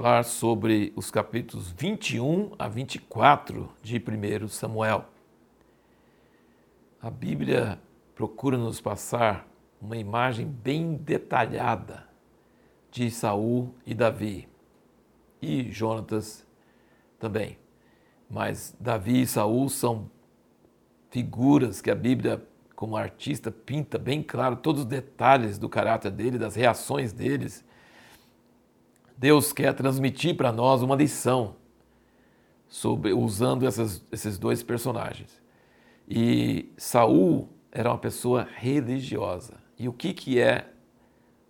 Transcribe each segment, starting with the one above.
falar sobre os capítulos 21 a 24 de 1 Samuel. A Bíblia procura nos passar uma imagem bem detalhada de Saul e Davi e Jonatas também. Mas Davi e Saul são figuras que a Bíblia, como artista, pinta bem claro todos os detalhes do caráter dele, das reações deles. Deus quer transmitir para nós uma lição sobre usando essas, esses dois personagens. E Saul era uma pessoa religiosa. E o que, que é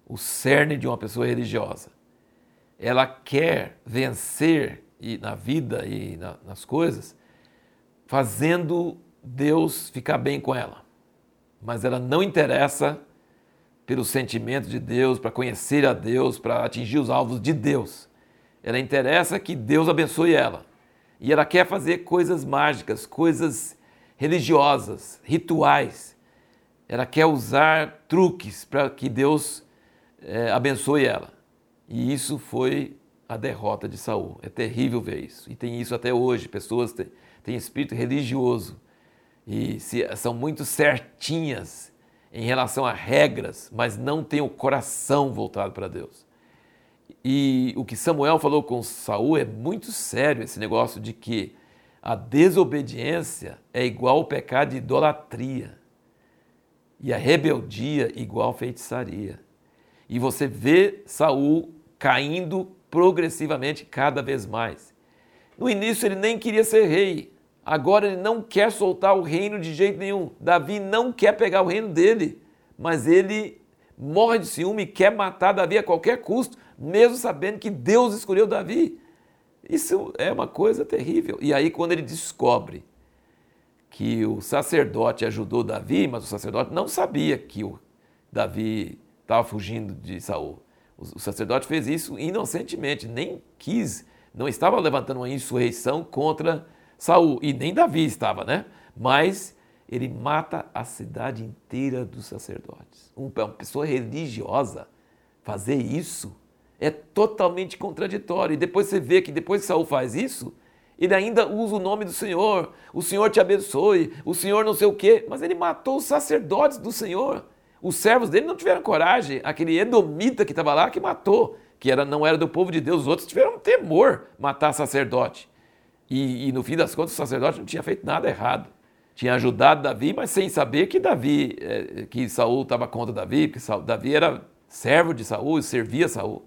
o cerne de uma pessoa religiosa? Ela quer vencer e na vida e na, nas coisas, fazendo Deus ficar bem com ela. Mas ela não interessa pelo sentimento de Deus, para conhecer a Deus, para atingir os alvos de Deus. Ela interessa que Deus abençoe ela. E ela quer fazer coisas mágicas, coisas religiosas, rituais. Ela quer usar truques para que Deus é, abençoe ela. E isso foi a derrota de Saul. É terrível ver isso. E tem isso até hoje. Pessoas têm, têm espírito religioso e se, são muito certinhas em relação a regras, mas não têm o coração voltado para Deus. E o que Samuel falou com Saul é muito sério esse negócio de que a desobediência é igual ao pecado de idolatria e a rebeldia igual feitiçaria. E você vê Saul caindo progressivamente cada vez mais. No início ele nem queria ser rei, agora ele não quer soltar o reino de jeito nenhum. Davi não quer pegar o reino dele, mas ele morre de ciúme e quer matar Davi a qualquer custo, mesmo sabendo que Deus escolheu Davi. Isso é uma coisa terrível. E aí, quando ele descobre que o sacerdote ajudou Davi, mas o sacerdote não sabia que o Davi estava fugindo de Saul. O sacerdote fez isso inocentemente, nem quis, não estava levantando uma insurreição contra Saul, e nem Davi estava, né? Mas ele mata a cidade inteira dos sacerdotes. Uma pessoa religiosa fazer isso é totalmente contraditório. E depois você vê que depois que Saul faz isso, ele ainda usa o nome do Senhor, o Senhor te abençoe, o Senhor não sei o quê, mas ele matou os sacerdotes do Senhor. Os servos dele não tiveram coragem, aquele edomita que estava lá que matou, que era, não era do povo de Deus, os outros tiveram temor matar sacerdote. E, e no fim das contas o sacerdote não tinha feito nada errado. Tinha ajudado Davi, mas sem saber que Davi, é, que Saul estava contra Davi, porque Saul, Davi era servo de Saul e servia Saul.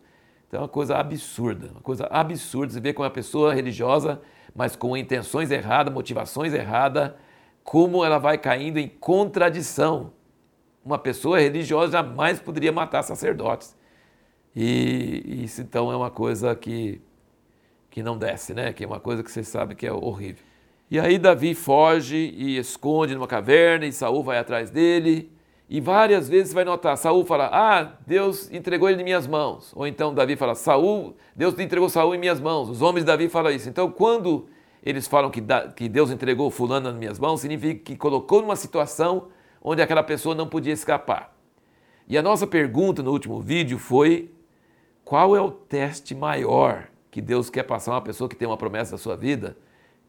Então é uma coisa absurda, uma coisa absurda. Você vê como uma pessoa religiosa, mas com intenções erradas, motivações erradas, como ela vai caindo em contradição uma pessoa religiosa jamais poderia matar sacerdotes. E isso então é uma coisa que, que não desce, né? Que é uma coisa que você sabe que é horrível. E aí Davi foge e esconde numa caverna e Saul vai atrás dele. E várias vezes você vai notar, Saul fala: "Ah, Deus entregou ele em minhas mãos". Ou então Davi fala: "Saul, Deus entregou Saul em minhas mãos". Os homens de Davi falam isso. Então, quando eles falam que, que Deus entregou fulano nas minhas mãos, significa que colocou numa situação onde aquela pessoa não podia escapar. E a nossa pergunta no último vídeo foi: qual é o teste maior que Deus quer passar uma pessoa que tem uma promessa na sua vida,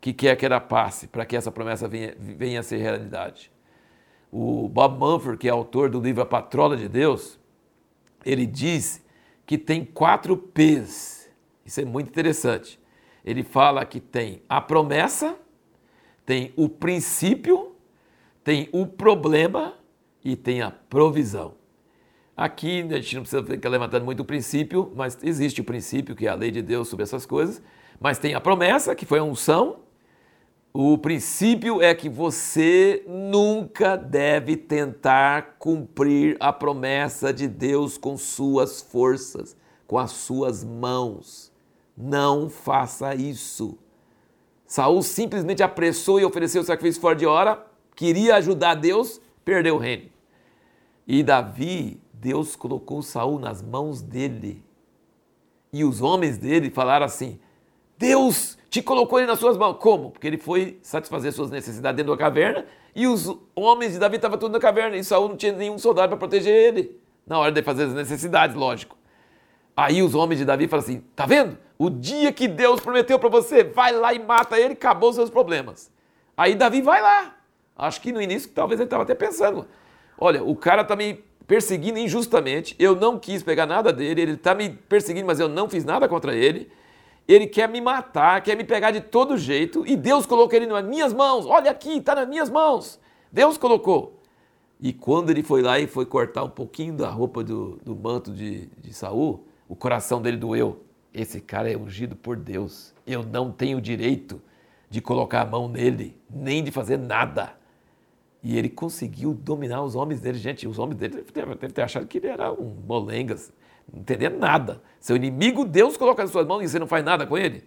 que quer que ela passe para que essa promessa venha, venha a ser realidade? O Bob Mumford, que é autor do livro A Patrola de Deus, ele diz que tem quatro P's. Isso é muito interessante. Ele fala que tem a promessa, tem o princípio tem o problema e tem a provisão. Aqui a gente não precisa ficar levantando muito o princípio, mas existe o princípio que é a lei de Deus sobre essas coisas, mas tem a promessa, que foi a unção. O princípio é que você nunca deve tentar cumprir a promessa de Deus com suas forças, com as suas mãos. Não faça isso. Saul simplesmente apressou e ofereceu o sacrifício fora de hora, queria ajudar Deus, perdeu o reino. E Davi, Deus colocou Saul nas mãos dele. E os homens dele falaram assim: Deus te colocou ele nas suas mãos. Como? Porque ele foi satisfazer suas necessidades dentro da caverna e os homens de Davi estavam tudo na caverna e Saul não tinha nenhum soldado para proteger ele na hora de fazer as necessidades, lógico. Aí os homens de Davi falam assim: tá vendo? O dia que Deus prometeu para você, vai lá e mata ele, acabou os seus problemas. Aí Davi vai lá. Acho que no início talvez ele estava até pensando: olha, o cara está me perseguindo injustamente, eu não quis pegar nada dele, ele está me perseguindo, mas eu não fiz nada contra ele. Ele quer me matar, quer me pegar de todo jeito, e Deus colocou ele nas minhas mãos. Olha aqui, está nas minhas mãos. Deus colocou. E quando ele foi lá e foi cortar um pouquinho da roupa do, do manto de, de Saul, o coração dele doeu. Esse cara é ungido por Deus. Eu não tenho direito de colocar a mão nele, nem de fazer nada. E ele conseguiu dominar os homens dele. Gente, os homens dele devem ter achado que ele era um molengas, não entendendo nada. Seu inimigo, Deus coloca nas suas mãos e você não faz nada com ele.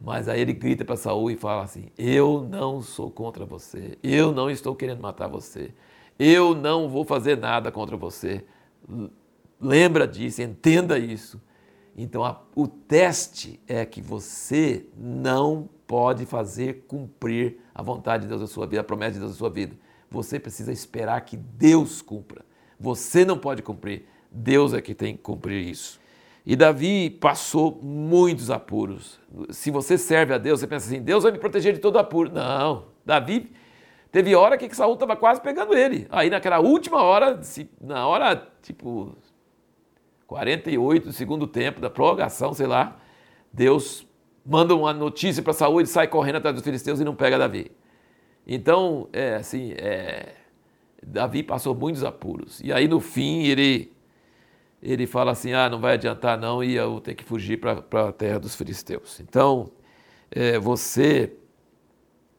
Mas aí ele grita para Saul e fala assim: Eu não sou contra você, eu não estou querendo matar você, eu não vou fazer nada contra você. Lembra disso, entenda isso. Então, a, o teste é que você não pode fazer cumprir a vontade de Deus na sua vida, a promessa de Deus na sua vida. Você precisa esperar que Deus cumpra. Você não pode cumprir. Deus é que tem que cumprir isso. E Davi passou muitos apuros. Se você serve a Deus, você pensa assim: Deus vai me proteger de todo apuro. Não. Davi teve hora que Saul estava quase pegando ele. Aí naquela última hora, na hora tipo 48 do segundo tempo, da prorrogação, sei lá, Deus manda uma notícia para Saul, ele sai correndo atrás dos filisteus e não pega Davi. Então, é assim, é, Davi passou muitos apuros. E aí no fim ele ele fala assim, ah, não vai adiantar não e eu ter que fugir para a terra dos filisteus. Então, é, você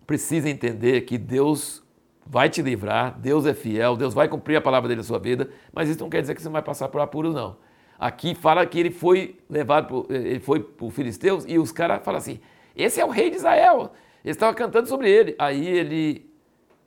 precisa entender que Deus vai te livrar, Deus é fiel, Deus vai cumprir a palavra dele na sua vida, mas isso não quer dizer que você não vai passar por apuros, não. Aqui fala que ele foi levado, pro, ele foi para os filisteus e os caras falam assim: esse é o rei de Israel. Eles estavam cantando sobre ele. Aí ele,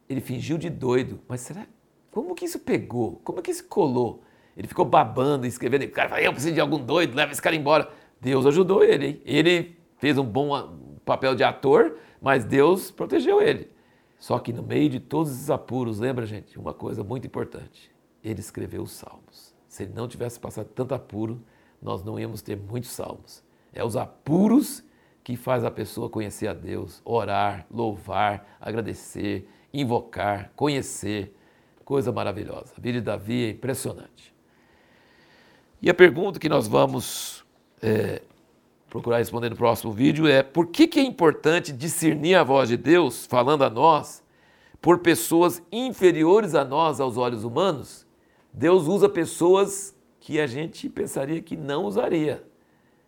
ele fingiu de doido. Mas será? Como que isso pegou? Como que isso colou? Ele ficou babando, escrevendo. O cara falou: eu preciso de algum doido, leva esse cara embora. Deus ajudou ele. Hein? Ele fez um bom papel de ator, mas Deus protegeu ele. Só que no meio de todos esses apuros, lembra, gente, uma coisa muito importante: ele escreveu os salmos. Se ele não tivesse passado tanto apuro, nós não íamos ter muitos salmos. É os apuros que faz a pessoa conhecer a Deus, orar, louvar, agradecer, invocar, conhecer. Coisa maravilhosa. A vida de Davi é impressionante. E a pergunta que nós vamos é, procurar responder no próximo vídeo é: por que, que é importante discernir a voz de Deus falando a nós por pessoas inferiores a nós aos olhos humanos? Deus usa pessoas que a gente pensaria que não usaria.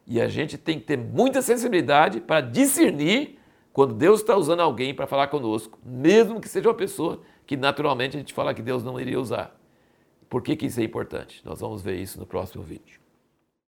E a gente tem que ter muita sensibilidade para discernir quando Deus está usando alguém para falar conosco, mesmo que seja uma pessoa que naturalmente a gente fala que Deus não iria usar. Por que, que isso é importante? Nós vamos ver isso no próximo vídeo.